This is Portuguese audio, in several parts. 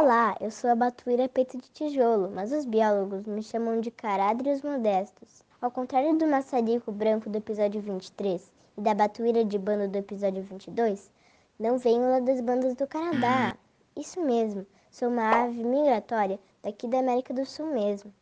Olá, eu sou a Batuíra Peito de Tijolo, mas os biólogos me chamam de Carádrios Modestos. Ao contrário do maçarico branco do episódio 23 e da batuíra de bando do episódio 22, não venho lá das bandas do Canadá. Isso mesmo, sou uma ave migratória daqui da América do Sul mesmo.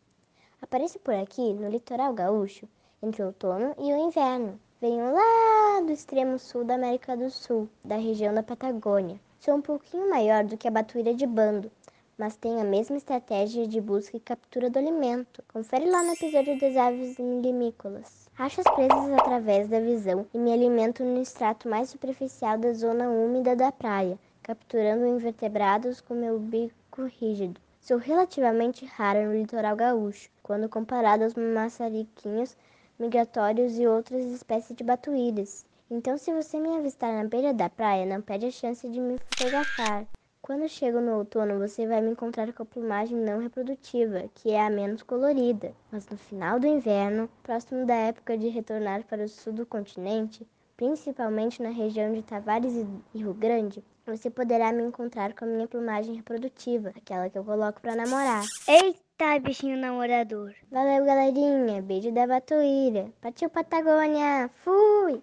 Apareço por aqui, no litoral gaúcho, entre o outono e o inverno. Venho lá do extremo sul da América do Sul, da região da Patagônia. Sou um pouquinho maior do que a batuíra de bando, mas tenho a mesma estratégia de busca e captura do alimento. Confere lá no episódio das aves limícolas. Acho as presas através da visão e me alimento no extrato mais superficial da zona úmida da praia, capturando invertebrados com meu bico rígido. Sou relativamente rara no litoral gaúcho, quando comparado aos maçariquinhos migratórios e outras espécies de batuíras. Então, se você me avistar na beira da praia, não perde a chance de me fotografar. Quando chego no outono, você vai me encontrar com a plumagem não reprodutiva, que é a menos colorida. Mas no final do inverno, próximo da época de retornar para o sul do continente, principalmente na região de Tavares e Rio Grande, você poderá me encontrar com a minha plumagem reprodutiva, aquela que eu coloco para namorar. Eita, bichinho namorador. Valeu, galerinha. Beijo da Batuíra. Partiu Patagônia. Fui!